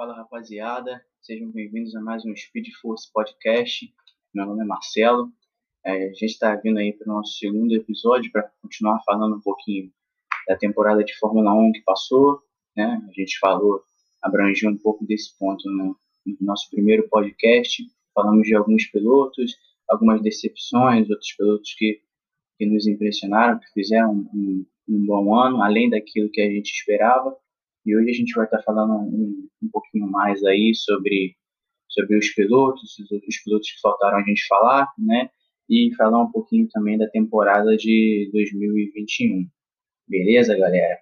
Fala rapaziada, sejam bem-vindos a mais um Speed Force Podcast. Meu nome é Marcelo. É, a gente está vindo aí para o nosso segundo episódio para continuar falando um pouquinho da temporada de Fórmula 1 que passou. Né? A gente falou, abrangiu um pouco desse ponto no, no nosso primeiro podcast. Falamos de alguns pilotos, algumas decepções, outros pilotos que, que nos impressionaram, que fizeram um, um bom ano, além daquilo que a gente esperava. E hoje a gente vai estar falando um, um pouquinho mais aí sobre, sobre os pilotos, os outros pilotos que faltaram a gente falar, né? E falar um pouquinho também da temporada de 2021. Beleza, galera?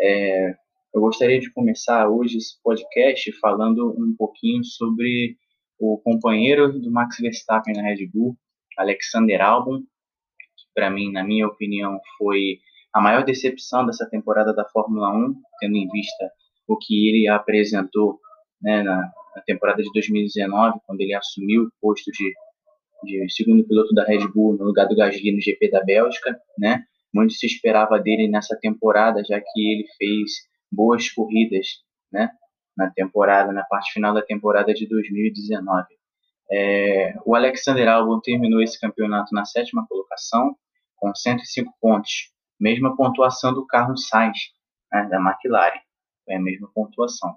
É, eu gostaria de começar hoje esse podcast falando um pouquinho sobre o companheiro do Max Verstappen na Red Bull, Alexander Albon, que para mim, na minha opinião, foi a maior decepção dessa temporada da Fórmula 1, tendo em vista o que ele apresentou né, na, na, temporada de 2019, quando ele assumiu o posto de, de, segundo piloto da Red Bull no lugar do Gasly no GP da Bélgica, né? Muito se esperava dele nessa temporada, já que ele fez boas corridas, né? Na temporada, na parte final da temporada de 2019. É, o Alexander Albon terminou esse campeonato na sétima colocação, com 105 pontos, mesma pontuação do Carlos Sainz, né, da McLaren, é a mesma pontuação.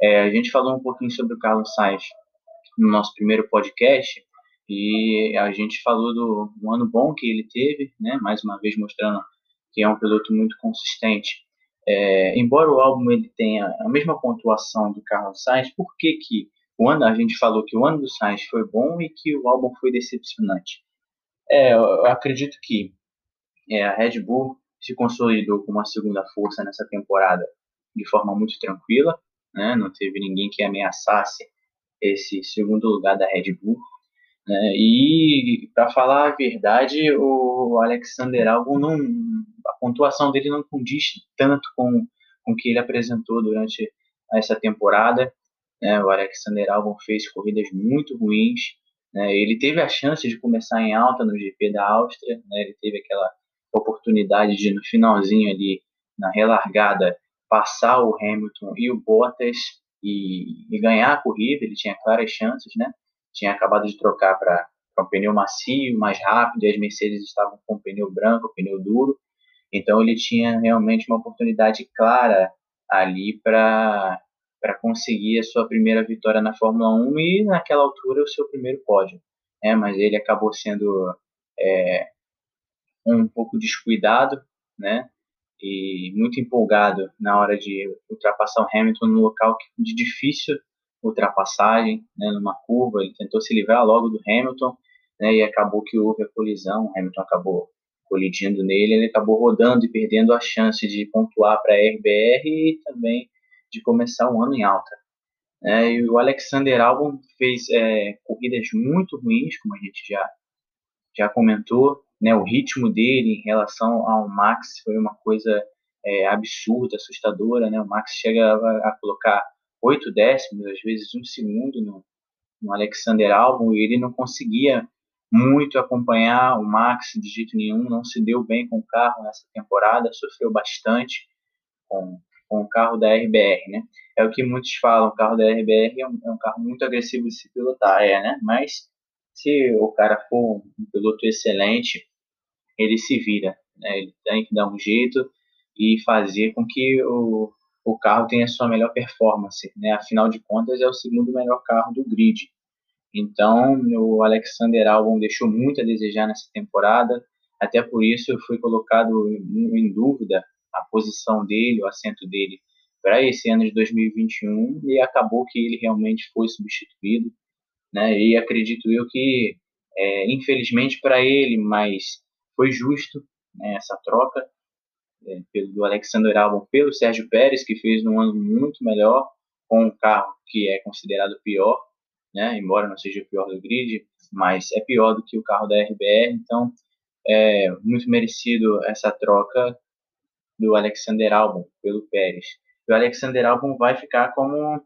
É, a gente falou um pouquinho sobre o Carlos Sainz no nosso primeiro podcast e a gente falou do, do ano bom que ele teve, né, mais uma vez mostrando que é um piloto muito consistente. É, embora o álbum ele tenha a mesma pontuação do Carlos Sainz, por que, que o ano, a gente falou que o ano do Sainz foi bom e que o álbum foi decepcionante? É, eu acredito que é, a Red Bull se consolidou como a segunda força nessa temporada de forma muito tranquila, né? não teve ninguém que ameaçasse esse segundo lugar da Red Bull. Né? E, para falar a verdade, o Alexander Albon, não, a pontuação dele não condiz tanto com, o que ele apresentou durante essa temporada. Né? O Alexander Albon fez corridas muito ruins. Né? Ele teve a chance de começar em alta no GP da Áustria, né? ele teve aquela oportunidade de no finalzinho ali, na relargada, passar o Hamilton e o Bottas e, e ganhar a corrida, ele tinha claras chances, né? Tinha acabado de trocar para um pneu macio, mais rápido, e as Mercedes estavam com pneu branco, pneu duro, então ele tinha realmente uma oportunidade clara ali para para conseguir a sua primeira vitória na Fórmula 1 e naquela altura o seu primeiro pódio. É, mas ele acabou sendo é, um pouco descuidado, né? E muito empolgado na hora de ultrapassar o Hamilton no local de difícil ultrapassagem, né? Numa curva, ele tentou se livrar logo do Hamilton, né? E acabou que houve a colisão, o Hamilton acabou colidindo nele, ele acabou rodando e perdendo a chance de pontuar para a RBR e também de começar o ano em alta. É, e o Alexander Albon fez é, corridas muito ruins, como a gente já, já comentou, né, o ritmo dele em relação ao Max foi uma coisa é, absurda, assustadora. Né? O Max chega a, a colocar oito décimos, às vezes um segundo no, no Alexander Albon, e ele não conseguia muito acompanhar o Max de jeito nenhum, não se deu bem com o carro nessa temporada, sofreu bastante com, com o carro da RBR, né? É o que muitos falam, o carro da RBR é um, é um carro muito agressivo de se pilotar, é, né? Mas se o cara for um piloto excelente, ele se vira, né? ele tem que dar um jeito e fazer com que o, o carro tenha sua melhor performance, né? Afinal de contas, é o segundo melhor carro do grid. Então, o Alexander Albon deixou muito a desejar nessa temporada, até por isso foi colocado em, em dúvida a posição dele, o assento dele para esse ano de 2021 e acabou que ele realmente foi substituído, né? E acredito eu que, é, infelizmente para ele, mas foi justo né, essa troca é, pelo, do Alexander Albon pelo Sérgio Pérez, que fez um ano muito melhor com um carro que é considerado pior, né, embora não seja o pior do grid, mas é pior do que o carro da RBR, então é muito merecido essa troca do Alexander Albon pelo Pérez. o Alexander Albon vai ficar como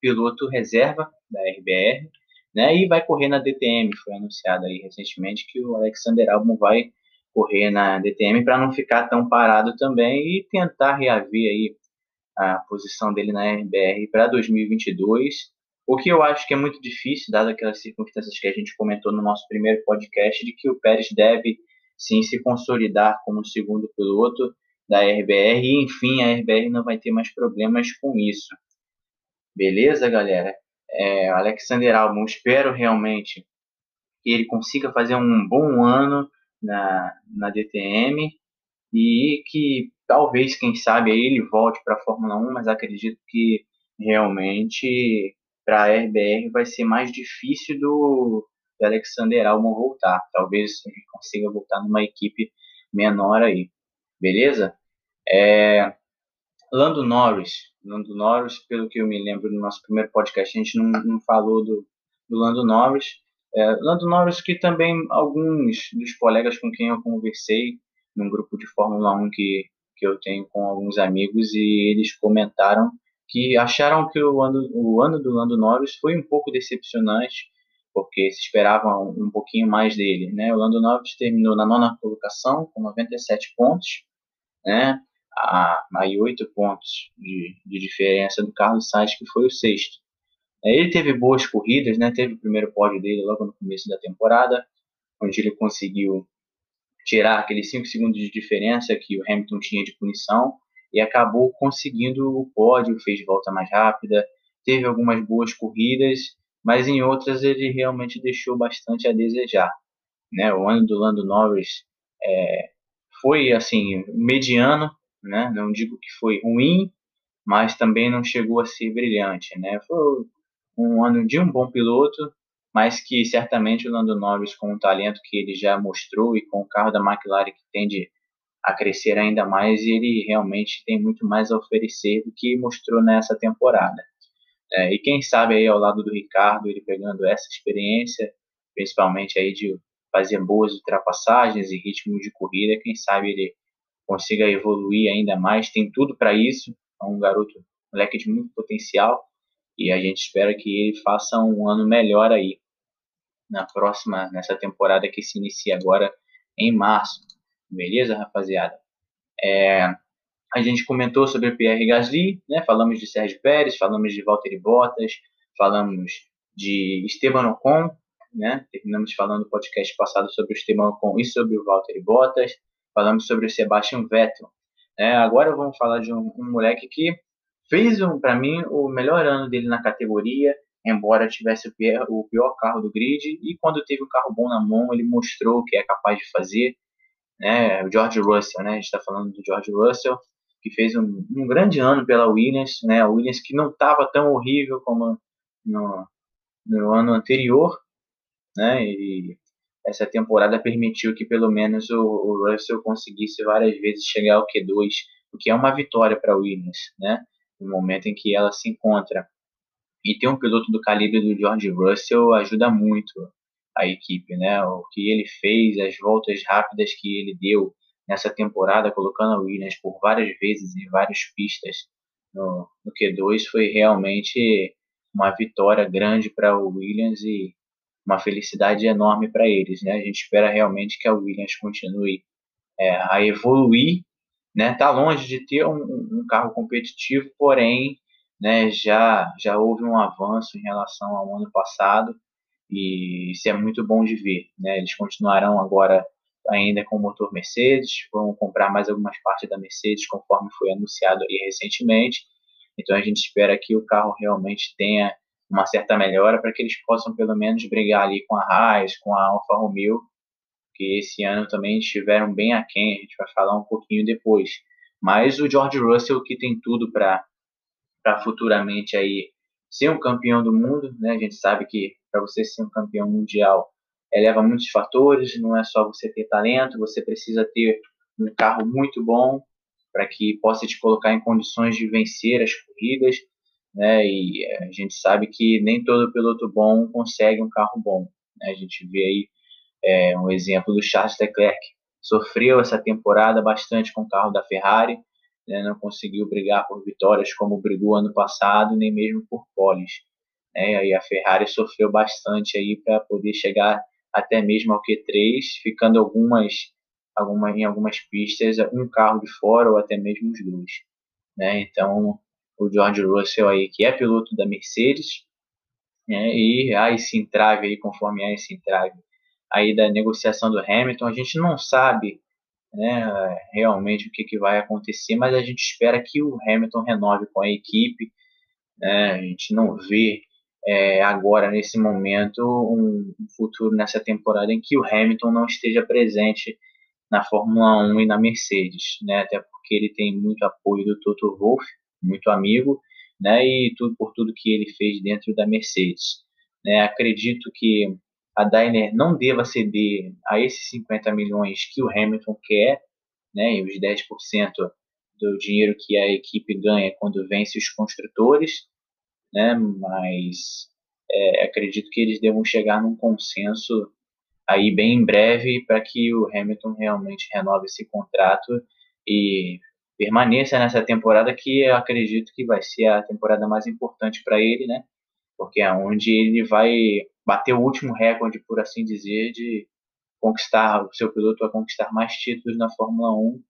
piloto reserva da RBR, né, e vai correr na DTM. Foi anunciado aí recentemente que o Alexander Albon vai correr na DTM para não ficar tão parado também e tentar reaver aí a posição dele na RBR para 2022, o que eu acho que é muito difícil, dadas aquelas circunstâncias que a gente comentou no nosso primeiro podcast, de que o Pérez deve sim se consolidar como segundo piloto da RBR e, enfim, a RBR não vai ter mais problemas com isso. Beleza, galera? É, Alexander Albon, espero realmente que ele consiga fazer um bom ano na, na DTM e que talvez, quem sabe, ele volte para a Fórmula 1, mas acredito que realmente para a RBR vai ser mais difícil do, do Alexander Albon voltar. Talvez ele consiga voltar numa equipe menor aí. Beleza? É, Lando Norris. Lando Norris, pelo que eu me lembro no nosso primeiro podcast, a gente não, não falou do, do Lando Norris. É, Lando Norris, que também alguns dos colegas com quem eu conversei num grupo de Fórmula 1 que, que eu tenho com alguns amigos, e eles comentaram que acharam que o ano, o ano do Lando Norris foi um pouco decepcionante, porque se esperava um, um pouquinho mais dele. Né? O Lando Norris terminou na nona colocação, com 97 pontos, né? a, aí oito pontos de, de diferença do Carlos Sainz, que foi o sexto. É, ele teve boas corridas, né? Teve o primeiro pódio dele logo no começo da temporada, onde ele conseguiu tirar aqueles 5 segundos de diferença que o Hamilton tinha de punição e acabou conseguindo o pódio, fez volta mais rápida, teve algumas boas corridas, mas em outras ele realmente deixou bastante a desejar. Né? O ano do Lando Norris é, foi assim mediano, né? Não digo que foi ruim, mas também não chegou a ser brilhante, né? Foi um ano de um bom piloto, mas que certamente o Lando Norris, com o talento que ele já mostrou e com o carro da McLaren que tende a crescer ainda mais, ele realmente tem muito mais a oferecer do que mostrou nessa temporada. É, e quem sabe aí ao lado do Ricardo, ele pegando essa experiência, principalmente aí de fazer boas ultrapassagens e ritmo de corrida, quem sabe ele consiga evoluir ainda mais, tem tudo para isso, é um garoto, um moleque de muito potencial, e a gente espera que ele faça um ano melhor aí na próxima, nessa temporada que se inicia agora em março. Beleza, rapaziada? É, a gente comentou sobre o Pierre Gasly, né? Falamos de Sérgio Pérez, falamos de Valtteri Bottas, falamos de Esteban Ocon, né? Terminamos falando no podcast passado sobre o Esteban Ocon e sobre o Valtteri Bottas falamos sobre o Sebastian Vettel. É, agora vamos falar de um, um moleque que fez, para mim, o melhor ano dele na categoria, embora tivesse o pior, o pior, carro do grid, e quando teve um carro bom na mão, ele mostrou o que é capaz de fazer. Né? O George Russell, né? a gente está falando do George Russell, que fez um, um, grande ano pela Williams, né? a Williams que não estava tão horrível como no, no ano anterior, né? E essa temporada permitiu que pelo menos o, o, Russell conseguisse várias vezes chegar ao Q2, o que é uma vitória para a Williams, né? No momento em que ela se encontra. E ter um piloto do calibre do George Russell ajuda muito a equipe, né? O que ele fez, as voltas rápidas que ele deu nessa temporada, colocando a Williams por várias vezes em várias pistas no, no Q2, foi realmente uma vitória grande para o Williams e uma felicidade enorme para eles. Né? A gente espera realmente que a Williams continue é, a evoluir. Né? Tá longe de ter um, um carro competitivo, porém né, já, já houve um avanço em relação ao ano passado e isso é muito bom de ver. Né? Eles continuarão agora ainda com o motor Mercedes, vão comprar mais algumas partes da Mercedes, conforme foi anunciado aí recentemente. Então a gente espera que o carro realmente tenha uma certa melhora para que eles possam pelo menos brigar ali com a Haas, com a Alfa Romeo, que esse ano também estiveram bem aquém, a gente vai falar um pouquinho depois. Mas o George Russell que tem tudo para futuramente aí ser um campeão do mundo, né? A gente sabe que para você ser um campeão mundial eleva muitos fatores, não é só você ter talento, você precisa ter um carro muito bom para que possa te colocar em condições de vencer as corridas né? E a gente sabe que nem todo piloto bom consegue um carro bom. Né? A gente vê aí é, um exemplo do Charles Leclerc, sofreu essa temporada bastante com o carro da Ferrari, né? não conseguiu brigar por vitórias como brigou ano passado, nem mesmo por poles. Né? E a Ferrari sofreu bastante aí para poder chegar até mesmo ao Q3, ficando algumas, algumas em algumas pistas um carro de fora ou até mesmo os dois. Né? Então o George Russell aí, que é piloto da Mercedes, né, e há esse entrave aí, conforme há esse entrave aí da negociação do Hamilton, a gente não sabe né, realmente o que, que vai acontecer, mas a gente espera que o Hamilton renove com a equipe, né, a gente não vê é, agora, nesse momento, um, futuro nessa temporada em que o Hamilton não esteja presente na Fórmula 1 e na Mercedes, né, até porque ele tem muito apoio do Toto Wolff, muito amigo, né, e tudo por tudo que ele fez dentro da Mercedes. Né, acredito que a Daimler não deva ceder a esses 50 milhões que o Hamilton quer, né, e os 10% do dinheiro que a equipe ganha quando vence os construtores, né, mas é, acredito que eles devam chegar num consenso aí bem em breve para que o Hamilton realmente renove esse contrato e permaneça nessa temporada que eu acredito que vai ser a temporada mais importante para ele, né? Porque é onde ele vai bater o último recorde, por assim dizer, de conquistar, o seu piloto vai conquistar mais títulos na Fórmula 1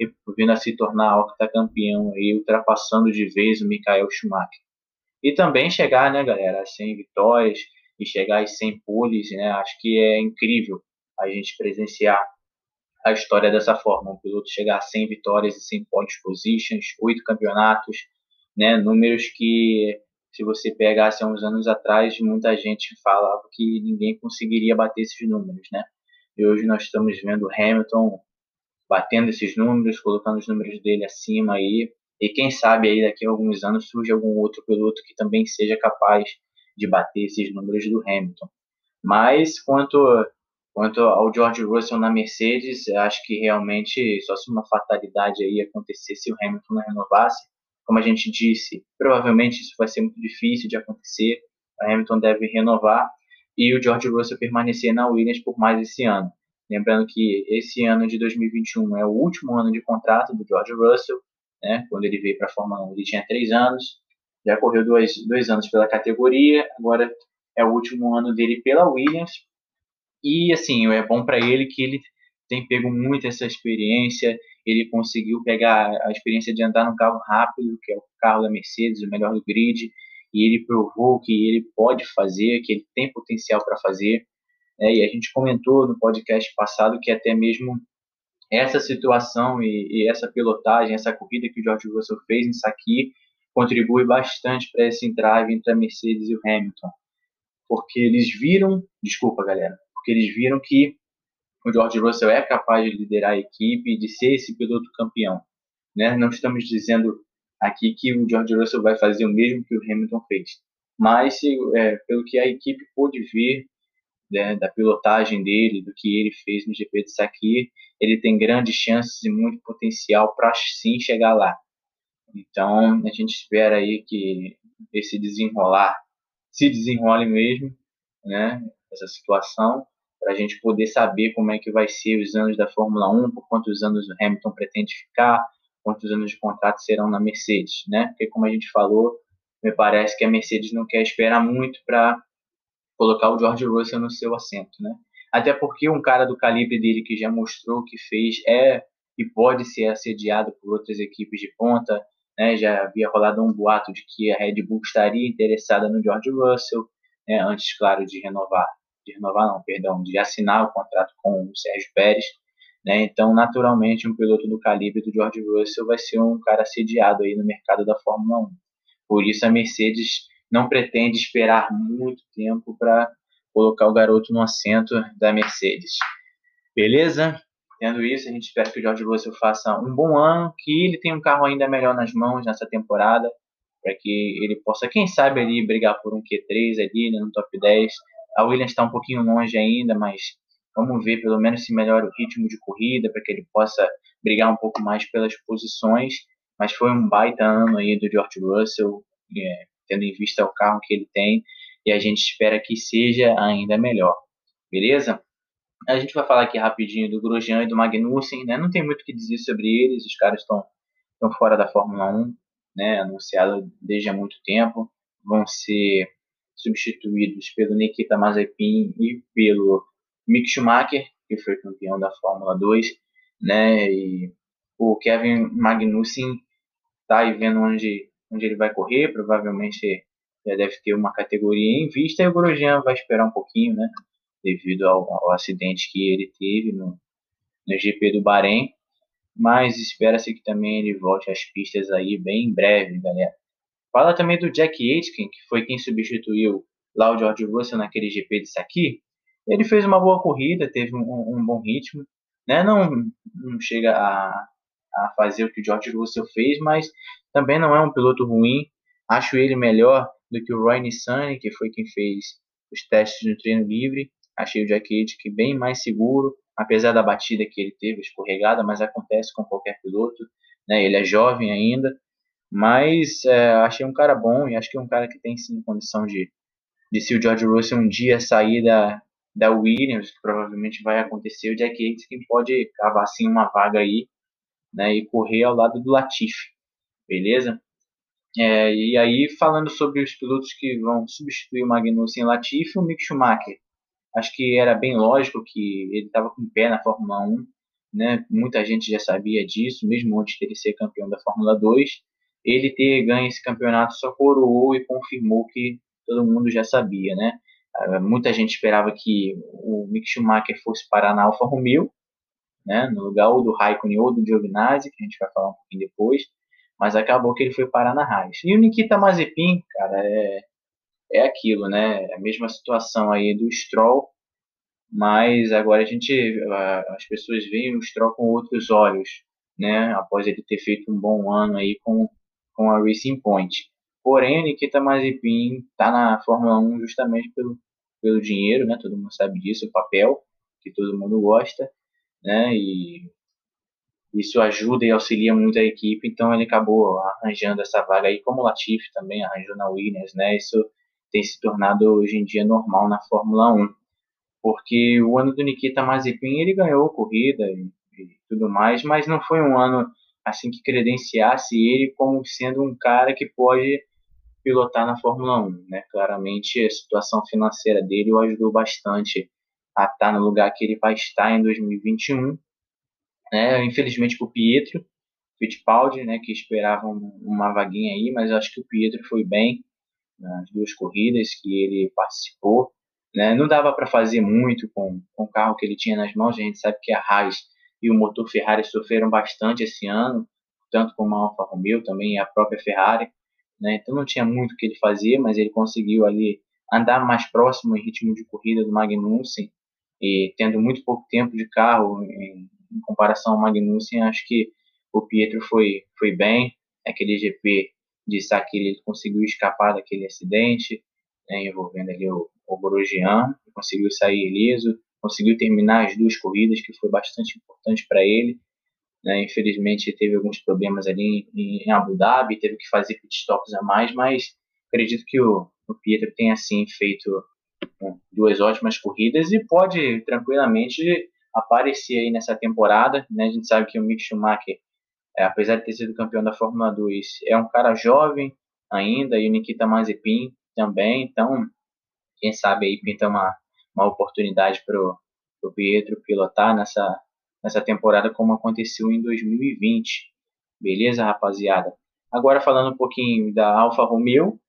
e vindo a se tornar octacampeão aí, ultrapassando de vez o Michael Schumacher. E também chegar, né, galera, a 100 vitórias e chegar às 100 poles, né? Acho que é incrível a gente presenciar a história dessa forma. Um piloto chegar a 100 vitórias e 100 pole positions, 8 campeonatos, né? Números que, se você pegasse há uns anos atrás, muita gente falava que ninguém conseguiria bater esses números, né? E hoje nós estamos vendo Hamilton batendo esses números, colocando os números dele acima aí. E quem sabe aí daqui a alguns anos surge algum outro piloto que também seja capaz de bater esses números do Hamilton. Mas quanto Quanto ao George Russell na Mercedes, acho que realmente só se uma fatalidade aí acontecesse se o Hamilton não renovasse. Como a gente disse, provavelmente isso vai ser muito difícil de acontecer. O Hamilton deve renovar e o George Russell permanecer na Williams por mais esse ano. Lembrando que esse ano de 2021 é o último ano de contrato do George Russell, né? Quando ele veio para a Fórmula 1, ele tinha três anos, já correu dois, dois anos pela categoria, agora é o último ano dele pela Williams e assim, é bom para ele que ele tem pego muito essa experiência, ele conseguiu pegar a experiência de andar num carro rápido, que é o carro da Mercedes, o melhor do grid, e ele provou que ele pode fazer, que ele tem potencial para fazer. É, e a gente comentou no podcast passado que até mesmo essa situação e, e, essa pilotagem, essa corrida que o George Russell fez em Saki, contribui bastante para esse entrave entre a Mercedes e o Hamilton. Porque eles viram, desculpa galera, porque eles viram que o George Russell é capaz de liderar a equipe e de ser esse piloto campeão. Né? Não estamos dizendo aqui que o George Russell vai fazer o mesmo que o Hamilton fez, mas é, pelo que a equipe pôde ver né, da pilotagem dele, do que ele fez no GP de Sakir, ele tem grandes chances e muito potencial para sim chegar lá. Então a gente espera aí que esse desenrolar se desenrole mesmo, né? Essa situação para a gente poder saber como é que vai ser os anos da Fórmula 1, por quantos anos o Hamilton pretende ficar, quantos anos de contrato serão na Mercedes, né? Porque como a gente falou, me parece que a Mercedes não quer esperar muito para colocar o George Russell no seu assento, né? Até porque um cara do calibre dele que já mostrou que fez é e pode ser assediado por outras equipes de ponta, né? Já havia rolado um boato de que a Red Bull estaria interessada no George Russell, né? antes, claro, de renovar de renovar não, perdão, de assinar o contrato com o Sérgio Pérez, né? Então, naturalmente, um piloto do calibre do George Russell vai ser um cara sediado aí no mercado da Fórmula 1. Por isso a Mercedes não pretende esperar muito tempo para colocar o garoto no assento da Mercedes. Beleza? Tendo isso, a gente espera que o George Russell faça um bom ano, que ele tenha um carro ainda melhor nas mãos nessa temporada, para que ele possa, quem sabe, ali brigar por um Q3 ali, né, no top 10, a Williams está um pouquinho longe ainda, mas vamos ver pelo menos se melhora o ritmo de corrida para que ele possa brigar um pouco mais pelas posições. Mas foi um baita ano aí do George Russell, é, tendo em vista o carro que ele tem, e a gente espera que seja ainda melhor. Beleza? A gente vai falar aqui rapidinho do Grosjean e do Magnussen, né? Não tem muito o que dizer sobre eles, os caras estão fora da Fórmula 1, né? Anunciado desde há muito tempo, vão ser substituídos pelo Nikita Mazepin e pelo Mick Schumacher, que foi campeão da Fórmula 2, né? E o Kevin Magnussen tá aí vendo onde onde ele vai correr, provavelmente já deve ter uma categoria em vista, e o Grosjean vai esperar um pouquinho, né, devido ao, ao acidente que ele teve no, no GP do Bahrein, mas espera-se que também ele volte às pistas aí bem em breve, galera. Fala também do Jack Aitken, que foi quem substituiu lá o George Russell naquele GP de Saki. Ele fez uma boa corrida, teve um, um bom ritmo, né? Não, não chega a, a fazer o que o George Russell fez, mas também não é um piloto ruim. Acho ele melhor do que o Roy Nissany, que foi quem fez os testes no treino livre. Achei o Jack Aitken bem mais seguro, apesar da batida que ele teve, escorregada, mas acontece com qualquer piloto. Né? Ele é jovem ainda, mas é, achei um cara bom e acho que é um cara que tem sim condição de, de se o George Russell um dia sair da, da Williams, que provavelmente vai acontecer, o Jack Aitken pode cavar sim uma vaga aí né, e correr ao lado do Latifi, beleza? É, e aí, falando sobre os pilotos que vão substituir o Magnussen e Latifi, o Mick Schumacher. Acho que era bem lógico que ele estava com o pé na Fórmula 1, né? muita gente já sabia disso, mesmo antes de ele ser campeão da Fórmula 2 ele ter ganho esse campeonato só coroou e confirmou que todo mundo já sabia, né? Ah, muita gente esperava que o Mick Schumacher fosse parar na Alfa Romeo, né, no lugar ou do Raikkonen ou do Giovinazzi, que a gente vai falar um pouquinho depois, mas acabou que ele foi parar na Haas. E o Nikita Mazepin, cara, é, é aquilo, né? É a mesma situação aí do Stroll, mas agora a gente, as pessoas veem o Stroll com outros olhos, né? Após ele ter feito um bom ano aí com com a Racing Point. Porém, a Nikita Mazepin está na Fórmula 1 justamente pelo, pelo dinheiro, né? Todo mundo sabe disso, o papel que todo mundo gosta, né? E isso ajuda e auxilia muito a equipe, então ele acabou arranjando essa vaga aí, como o Latifi também arranjou na Williams, né? Isso tem se tornado hoje em dia normal na Fórmula 1, porque o ano do Nikita Mazepin ele ganhou corrida e, e tudo mais, mas não foi um ano assim que credenciasse ele como sendo um cara que pode pilotar na Fórmula 1, né? Claramente a situação financeira dele o ajudou bastante a estar no lugar que ele vai estar em 2021, né? Infelizmente para o Pietro Fittipaldi, né, que esperava uma vaguinha aí, mas acho que o Pietro foi bem nas duas corridas que ele participou, né? Não dava para fazer muito com, com o carro que ele tinha nas mãos, a gente sabe que a Haas e o motor Ferrari sofreram bastante esse ano, tanto como a Alfa Romeo também e a própria Ferrari, né? Então não tinha muito o que ele fazer, mas ele conseguiu ali andar mais próximo em ritmo de corrida do Magnussen. E tendo muito pouco tempo de carro em, em comparação ao Magnussen, acho que o Pietro foi foi bem, aquele GP de Sakir ele conseguiu escapar daquele acidente, né, envolvendo ali o, o Grosjean, conseguiu sair ileso, conseguiu terminar as duas corridas, que foi bastante importante para ele. Né? Infelizmente, teve alguns problemas ali em, Abu Dhabi, teve que fazer pitstops a mais, mas acredito que o, o Pietro tenha, assim, feito né, duas ótimas corridas e pode tranquilamente aparecer aí nessa temporada. Né? A gente sabe que o Mick Schumacher, é, apesar de ter sido campeão da Fórmula 2, é um cara jovem ainda, e o Nikita Mazepin também, então, quem sabe aí pinta uma uma oportunidade para o Pietro pilotar nessa, nessa temporada como aconteceu em 2020. Beleza, rapaziada? Agora falando um pouquinho da Alfa Romeo,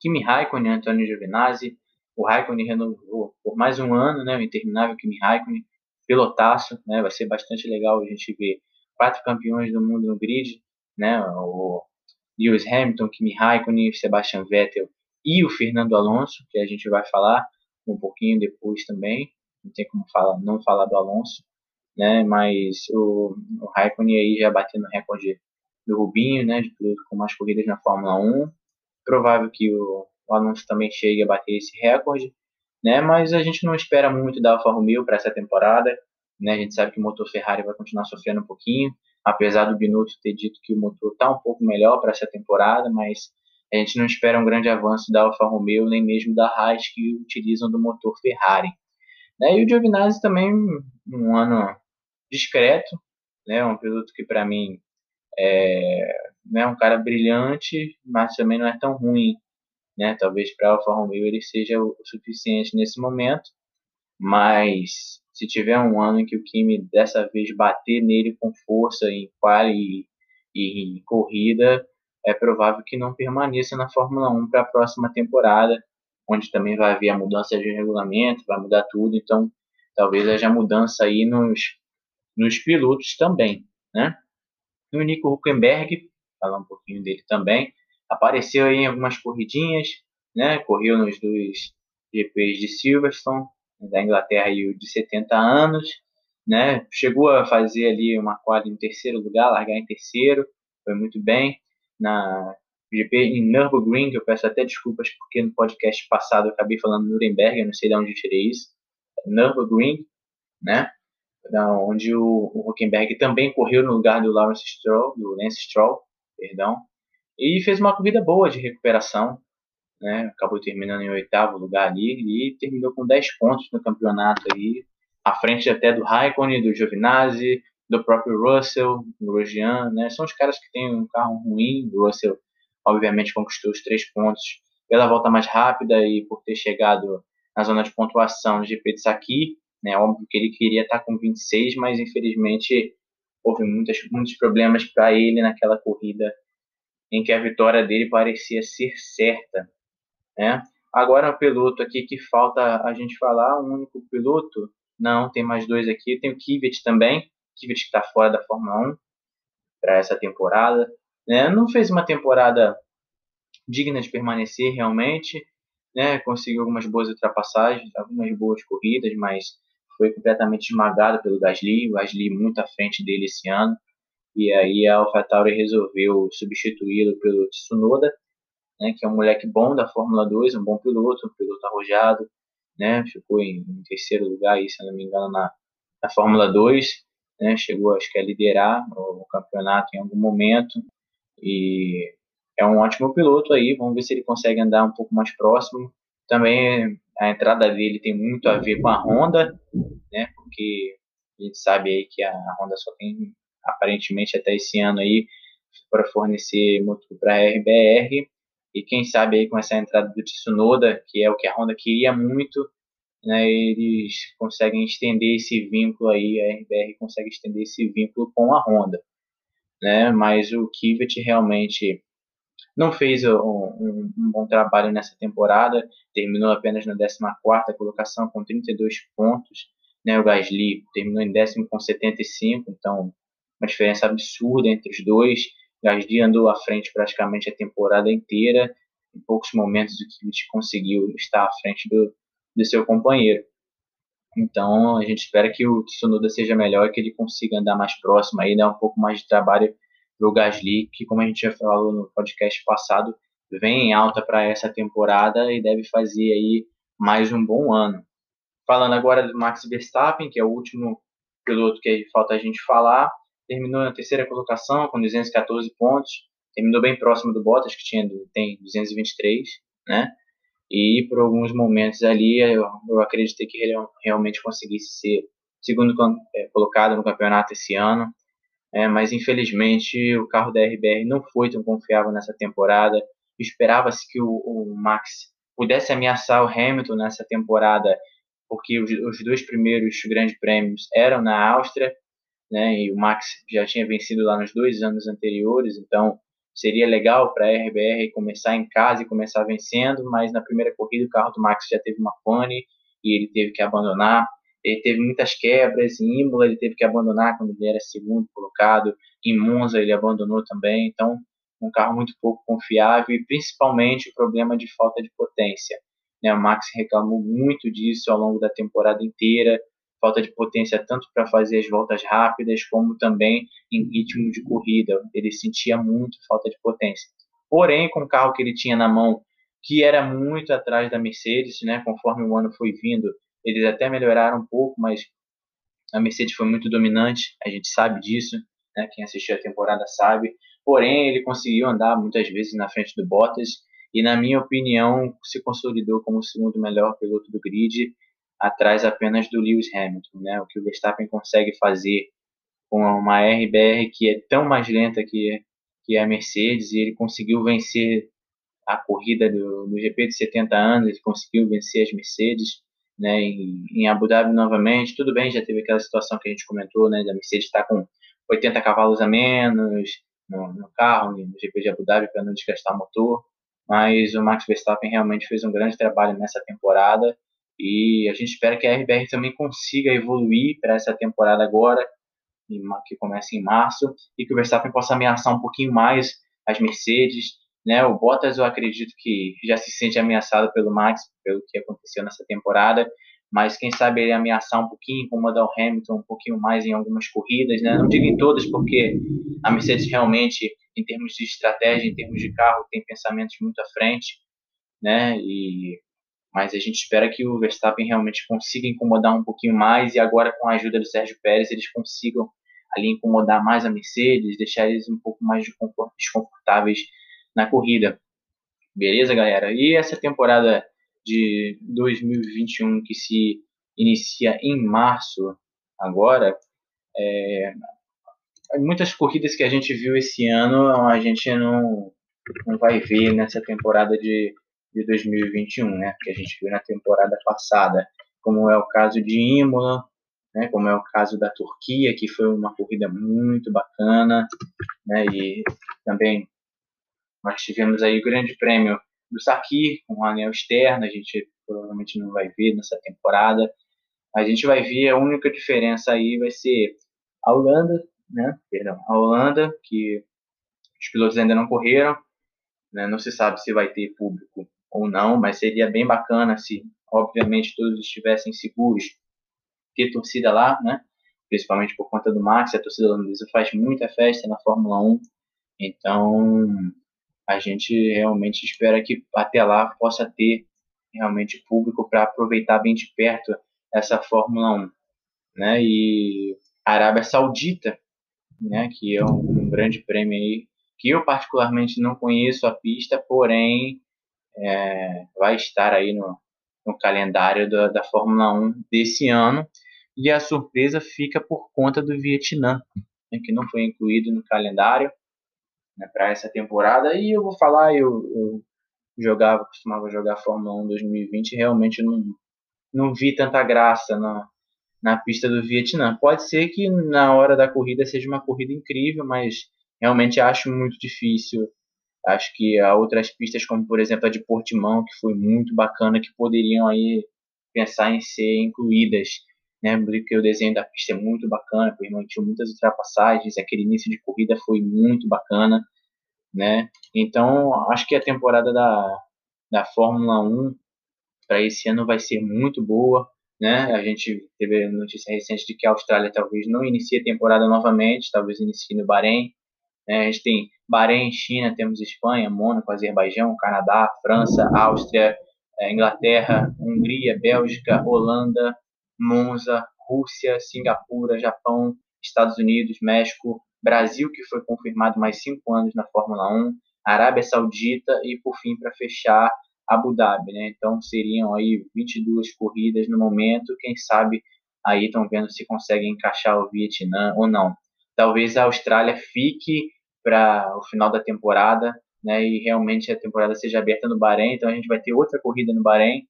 Kimi Raikkonen Antônio Giovinazzi. O Raikkonen renovou por mais um ano, né, o interminável Kimi Raikkonen, pilotaço, né, vai ser bastante legal a gente ver quatro campeões do mundo no grid, né, o Lewis Hamilton, Kimi Raikkonen, Sebastian Vettel e o Fernando Alonso, que a gente vai falar um pouquinho depois também. Não tem como falar, não falar do Alonso, né? Mas o, o Raikkonen aí já batendo o recorde do Rubinho, né? De piloto com mais corridas na Fórmula 1. Provável que o, o Alonso também chegue a bater esse recorde, né? Mas a gente não espera muito da Alfa Romeo para essa temporada, né? A gente sabe que o motor Ferrari vai continuar sofrendo um pouquinho, apesar do Binotto ter dito que o motor está um pouco melhor para essa temporada, mas a gente não espera um grande avanço da Alfa Romeo, nem mesmo da Haas, que utilizam do motor Ferrari. Né? E o Giovinazzi também, um ano discreto, né? um piloto que para mim é né, um cara brilhante, mas também não é tão ruim. Né? Talvez para a Alfa Romeo ele seja o suficiente nesse momento, mas se tiver um ano em que o Kimi dessa vez bater nele com força em quali e, e corrida, é provável que não permaneça na Fórmula 1 para a próxima temporada, onde também vai haver a mudança de regulamento, vai mudar tudo, então talvez haja mudança aí nos, nos pilotos também, né? E o Nico Huckenberg, falar um pouquinho dele também, apareceu aí em algumas corridinhas, né? Correu nos dois GPs de Silverstone, da Inglaterra e o de 70 anos, né? Chegou a fazer ali uma quadra em terceiro lugar, largar em terceiro, foi muito bem na GP em Nürburgring, eu peço até desculpas porque no podcast passado eu acabei falando Nuremberg, eu não sei de onde tirei isso, Nürburgring, né? Onde o, o Huckenberg também correu no lugar do Lawrence Stroll, do Lance Stroll, perdão, e fez uma corrida boa de recuperação, né? Acabou terminando em oitavo lugar ali e terminou com 10 pontos no campeonato aí, à frente até do Raikkonen, do Giovinazzi, do próprio Russell, do Grosjean, né? São os caras que têm um carro ruim. O Russell, obviamente, conquistou os três pontos pela volta mais rápida e por ter chegado na zona de pontuação no GP de Saki, né? Óbvio que ele queria estar com 26, mas infelizmente houve muitas, muitos problemas para ele naquela corrida em que a vitória dele parecia ser certa, né? Agora o piloto aqui que falta a gente falar, um único piloto, não, tem mais dois aqui, tem o Kvyat também, Kvyat que está fora da Fórmula 1 para essa temporada. Né? Não fez uma temporada digna de permanecer realmente, né? conseguiu algumas boas ultrapassagens, algumas boas corridas, mas foi completamente esmagado pelo Gasly, o Gasly muito à frente dele esse ano, e aí a AlphaTauri resolveu substituí-lo pelo Tsunoda, né, que é um moleque bom da Fórmula 2, um bom piloto, um piloto arrojado, né, ficou em, em terceiro lugar, aí, se não me engano, na, na Fórmula 2, né, chegou acho que a liderar o, campeonato em algum momento e é um ótimo piloto aí, vamos ver se ele consegue andar um pouco mais próximo. Também a entrada dele tem muito a ver com a Honda, né, porque a gente sabe aí que a Honda só tem aparentemente até esse ano aí para fornecer motor para a RBR e quem sabe aí com essa entrada do Tsunoda, que é o que a Honda queria muito, né, eles conseguem estender esse vínculo aí, a RBR consegue estender esse vínculo com a Honda, né, mas o Kvyat realmente não fez um, um, bom trabalho nessa temporada, terminou apenas na 14ª colocação com 32 pontos, né, o Gasly terminou em décimo com 75, então uma diferença absurda entre os dois, Gasly andou à frente praticamente a temporada inteira, em poucos momentos o Kvyat conseguiu estar à frente do, do seu companheiro. Então a gente espera que o Tsunoda seja melhor, que ele consiga andar mais próximo aí, dar um pouco mais de trabalho para o Gasly, que como a gente já falou no podcast passado, vem em alta para essa temporada e deve fazer aí mais um bom ano. Falando agora do Max Verstappen, que é o último piloto que falta a gente falar, terminou na terceira colocação com 214 pontos, terminou bem próximo do Bottas, que tinha, tem 223, né? E por alguns momentos ali eu, eu acreditei que ele realmente conseguisse ser segundo é, colocado no campeonato esse ano, é, mas infelizmente o carro da RBR não foi tão confiável nessa temporada. Esperava-se que o, o, Max pudesse ameaçar o Hamilton nessa temporada, porque os, os dois primeiros grandes prêmios eram na Áustria, né, e o Max já tinha vencido lá nos dois anos anteriores, então seria legal para a RBR começar em casa e começar vencendo, mas na primeira corrida o carro do Max já teve uma pane e ele teve que abandonar. Ele teve muitas quebras, em Imola ele teve que abandonar quando ele era segundo colocado, em Monza ele abandonou também, então um carro muito pouco confiável e principalmente o problema de falta de potência. Né? O Max reclamou muito disso ao longo da temporada inteira, falta de potência tanto para fazer as voltas rápidas como também em ritmo de corrida. Ele sentia muito falta de potência. Porém, com o carro que ele tinha na mão, que era muito atrás da Mercedes, né, conforme o ano foi vindo, eles até melhoraram um pouco, mas a Mercedes foi muito dominante, a gente sabe disso, né, quem assistiu a temporada sabe. Porém, ele conseguiu andar muitas vezes na frente do Bottas e, na minha opinião, se consolidou como o segundo melhor piloto do grid atrás apenas do Lewis Hamilton, né? O que o Verstappen consegue fazer com uma RBR que é tão mais lenta que, que a Mercedes e ele conseguiu vencer a corrida do, do GP de 70 anos, ele conseguiu vencer as Mercedes, né? Em, em Abu Dhabi novamente, tudo bem, já teve aquela situação que a gente comentou, né? Da Mercedes estar tá com 80 cavalos a menos, no, no carro, no GP de Abu Dhabi, para não desgastar o motor. Mas o Max Verstappen realmente fez um grande trabalho nessa temporada e a gente espera que a RBR também consiga evoluir para essa temporada agora, que começa em março, e que o Verstappen possa ameaçar um pouquinho mais as Mercedes. Né? O Bottas, eu acredito que já se sente ameaçado pelo Max, pelo que aconteceu nessa temporada, mas quem sabe ele ameaçar um pouquinho, incomodar o Hamilton um pouquinho mais em algumas corridas, né? Não digo em todas, porque a Mercedes realmente, em termos de estratégia, em termos de carro, tem pensamentos muito à frente, né? E mas a gente espera que o Verstappen realmente consiga incomodar um pouquinho mais e agora com a ajuda do Sérgio Pérez eles consigam ali incomodar mais a Mercedes, deixar eles um pouco mais desconfortáveis na corrida. Beleza, galera? E essa temporada de 2021 que se inicia em março agora, é, muitas corridas que a gente viu esse ano a gente não, não vai ver nessa temporada de, de 2021, né? Que a gente viu na temporada passada, como é o caso de Imola, né? Como é o caso da Turquia, que foi uma corrida muito bacana, né? E também nós tivemos aí o Grande Prêmio do Saki, com um anel externo, a gente provavelmente não vai ver nessa temporada. A gente vai ver a única diferença aí vai ser a Holanda, né? Perdão, a Holanda, que os pilotos ainda não correram, né? Não se sabe se vai ter público ou não, mas seria bem bacana se, obviamente, todos estivessem seguros ter torcida lá, né? Principalmente por conta do Max, a torcida holandesa faz muita festa na Fórmula 1, então a gente realmente espera que até lá possa ter realmente público para aproveitar bem de perto essa Fórmula 1, né? E a Arábia Saudita, né, que é um, um grande prêmio aí, que eu particularmente não conheço a pista, porém é, vai estar aí no, no calendário da, da Fórmula 1 desse ano. E a surpresa fica por conta do Vietnã, né, que não foi incluído no calendário né, para essa temporada. E eu vou falar, eu, eu jogava, costumava jogar Fórmula 1 2020 e realmente não, não vi tanta graça na, na pista do Vietnã. Pode ser que na hora da corrida seja uma corrida incrível, mas realmente acho muito difícil. Acho que há outras pistas, como por exemplo a de Portimão, que foi muito bacana, que poderiam aí pensar em ser incluídas. Né, porque o desenho da pista é muito bacana, permitiu muitas ultrapassagens, aquele início de corrida foi muito bacana, né? Então, acho que a temporada da, da Fórmula 1 para esse ano vai ser muito boa, né? A gente teve notícia recente de que a Austrália talvez não inicie a temporada novamente, talvez inicie no Bahrein. Né? A gente tem Bahrein, China, temos Espanha, Mônaco, Azerbaijão, Canadá, França, Áustria, eh, Inglaterra, Hungria, Bélgica, Holanda, Monza, Rússia, Singapura, Japão, Estados Unidos, México, Brasil, que foi confirmado mais cinco anos na Fórmula 1, Arábia Saudita e, por fim, para fechar, Abu Dhabi. Né? Então, seriam aí 22 corridas no momento. Quem sabe aí estão vendo se conseguem encaixar o Vietnã ou não. Talvez a Austrália fique para o final da temporada né, e realmente a temporada seja aberta no Bahrein. Então, a gente vai ter outra corrida no Bahrein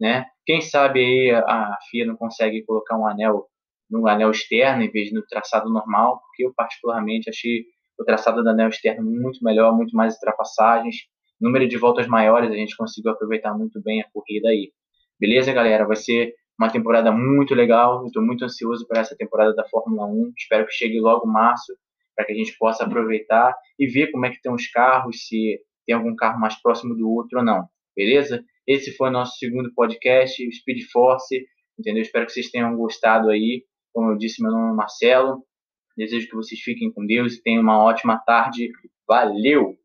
né? Quem sabe aí a FIA não consegue colocar um anel no anel externo em vez de no traçado normal, porque eu particularmente achei o traçado do anel externo muito melhor, muito mais ultrapassagens, número de voltas maiores, a gente conseguiu aproveitar muito bem a corrida aí. Beleza, galera? Vai ser uma temporada muito legal, estou muito ansioso para essa temporada da Fórmula 1, espero que chegue logo março, para que a gente possa aproveitar e ver como é que estão os carros, se tem algum carro mais próximo do outro ou não, beleza? Esse foi o nosso segundo podcast, Speed Force, entendeu? Espero que vocês tenham gostado aí. Como eu disse, meu nome é Marcelo. Desejo que vocês fiquem com Deus e tenham uma ótima tarde. Valeu!